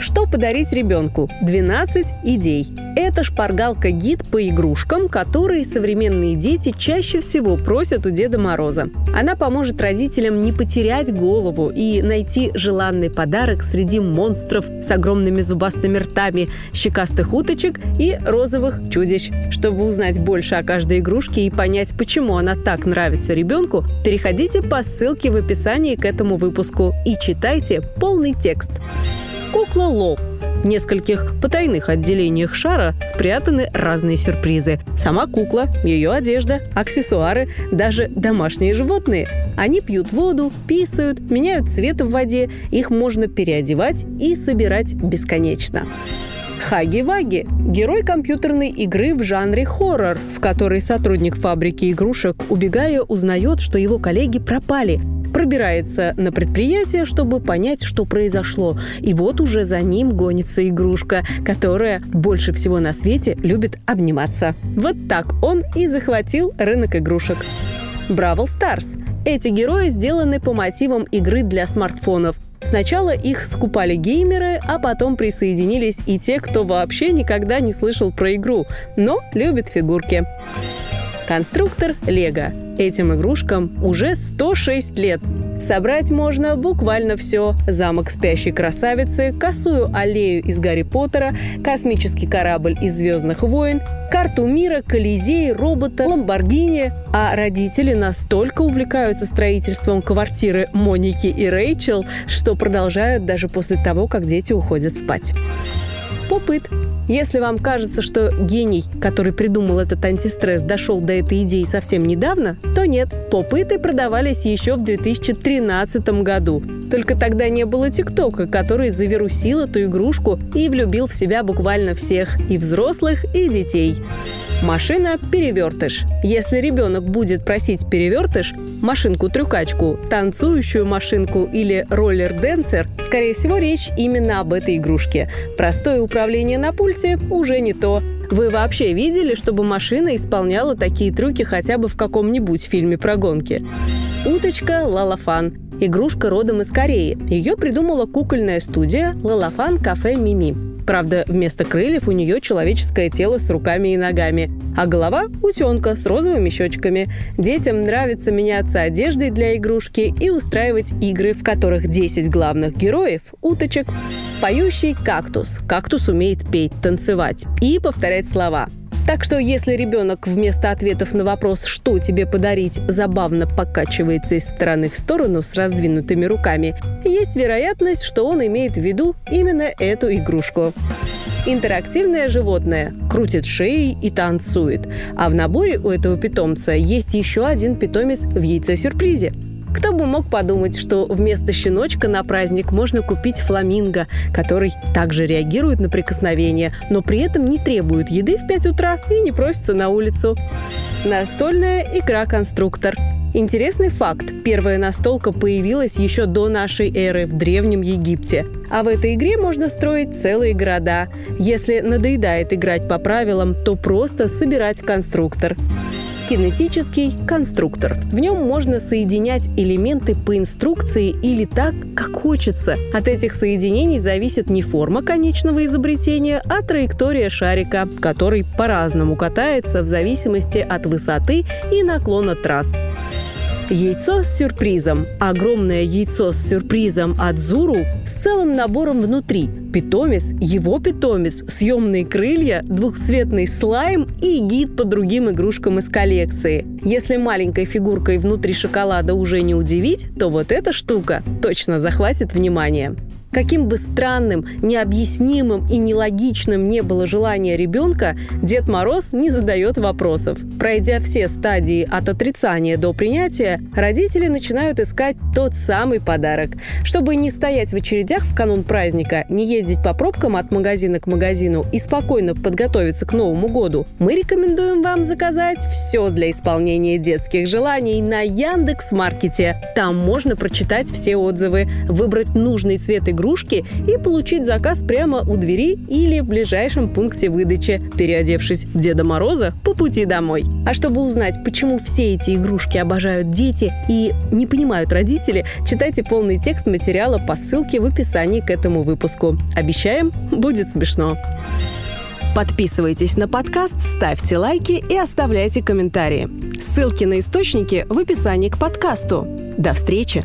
Что подарить ребенку? 12 идей. Это шпаргалка-гид по игрушкам, которые современные дети чаще всего просят у Деда Мороза. Она поможет родителям не потерять голову и найти желанный подарок среди монстров с огромными зубастыми ртами, щекастых уточек и розовых чудищ. Чтобы узнать больше о каждой игрушке и понять, почему она так нравится ребенку, переходите по ссылке в описании к этому выпуску и читайте полный текст кукла Ло. В нескольких потайных отделениях шара спрятаны разные сюрпризы. Сама кукла, ее одежда, аксессуары, даже домашние животные. Они пьют воду, писают, меняют цвет в воде, их можно переодевать и собирать бесконечно. Хаги-Ваги – герой компьютерной игры в жанре хоррор, в которой сотрудник фабрики игрушек, убегая, узнает, что его коллеги пропали, пробирается на предприятие, чтобы понять, что произошло. И вот уже за ним гонится игрушка, которая больше всего на свете любит обниматься. Вот так он и захватил рынок игрушек. Бравл Старс. Эти герои сделаны по мотивам игры для смартфонов. Сначала их скупали геймеры, а потом присоединились и те, кто вообще никогда не слышал про игру, но любит фигурки. Конструктор Лего. Этим игрушкам уже 106 лет. Собрать можно буквально все. Замок спящей красавицы, косую аллею из Гарри Поттера, космический корабль из «Звездных войн», карту мира, Колизей, робота, Ламборгини. А родители настолько увлекаются строительством квартиры Моники и Рэйчел, что продолжают даже после того, как дети уходят спать. Попыт. Если вам кажется, что гений, который придумал этот антистресс, дошел до этой идеи совсем недавно, то нет. Попыты продавались еще в 2013 году. Только тогда не было ТикТока, который завирусил эту игрушку и влюбил в себя буквально всех, и взрослых, и детей. Машина-перевертыш. Если ребенок будет просить перевертыш, машинку-трюкачку, танцующую машинку или роллер-денсер, скорее всего, речь именно об этой игрушке. Простое управление на пульте уже не то. Вы вообще видели, чтобы машина исполняла такие трюки хотя бы в каком-нибудь фильме про гонки? Уточка Лалафан. Игрушка родом из Кореи. Ее придумала кукольная студия Лалафан Кафе Мими. Правда, вместо крыльев у нее человеческое тело с руками и ногами, а голова – утенка с розовыми щечками. Детям нравится меняться одеждой для игрушки и устраивать игры, в которых 10 главных героев – уточек. Поющий кактус. Кактус умеет петь, танцевать и повторять слова. Так что если ребенок вместо ответов на вопрос «что тебе подарить» забавно покачивается из стороны в сторону с раздвинутыми руками, есть вероятность, что он имеет в виду именно эту игрушку. Интерактивное животное крутит шеей и танцует. А в наборе у этого питомца есть еще один питомец в яйце-сюрпризе – кто бы мог подумать, что вместо щеночка на праздник можно купить фламинго, который также реагирует на прикосновение, но при этом не требует еды в 5 утра и не просится на улицу. Настольная игра-конструктор. Интересный факт. Первая настолка появилась еще до нашей эры в Древнем Египте. А в этой игре можно строить целые города. Если надоедает играть по правилам, то просто собирать конструктор кинетический конструктор. В нем можно соединять элементы по инструкции или так, как хочется. От этих соединений зависит не форма конечного изобретения, а траектория шарика, который по-разному катается в зависимости от высоты и наклона трасс. Яйцо с сюрпризом. Огромное яйцо с сюрпризом от Зуру с целым набором внутри. Питомец, его питомец, съемные крылья, двухцветный слайм и гид по другим игрушкам из коллекции. Если маленькой фигуркой внутри шоколада уже не удивить, то вот эта штука точно захватит внимание. Каким бы странным, необъяснимым и нелогичным не было желание ребенка, Дед Мороз не задает вопросов. Пройдя все стадии от отрицания до принятия, родители начинают искать тот самый подарок. Чтобы не стоять в очередях в канун праздника, не ездить по пробкам от магазина к магазину и спокойно подготовиться к Новому году, мы рекомендуем вам заказать все для исполнения детских желаний на Яндекс Маркете. Там можно прочитать все отзывы, выбрать нужный цвет игрушки игрушки и получить заказ прямо у двери или в ближайшем пункте выдачи, переодевшись в Деда Мороза по пути домой. А чтобы узнать, почему все эти игрушки обожают дети и не понимают родители, читайте полный текст материала по ссылке в описании к этому выпуску. Обещаем, будет смешно. Подписывайтесь на подкаст, ставьте лайки и оставляйте комментарии. Ссылки на источники в описании к подкасту. До встречи!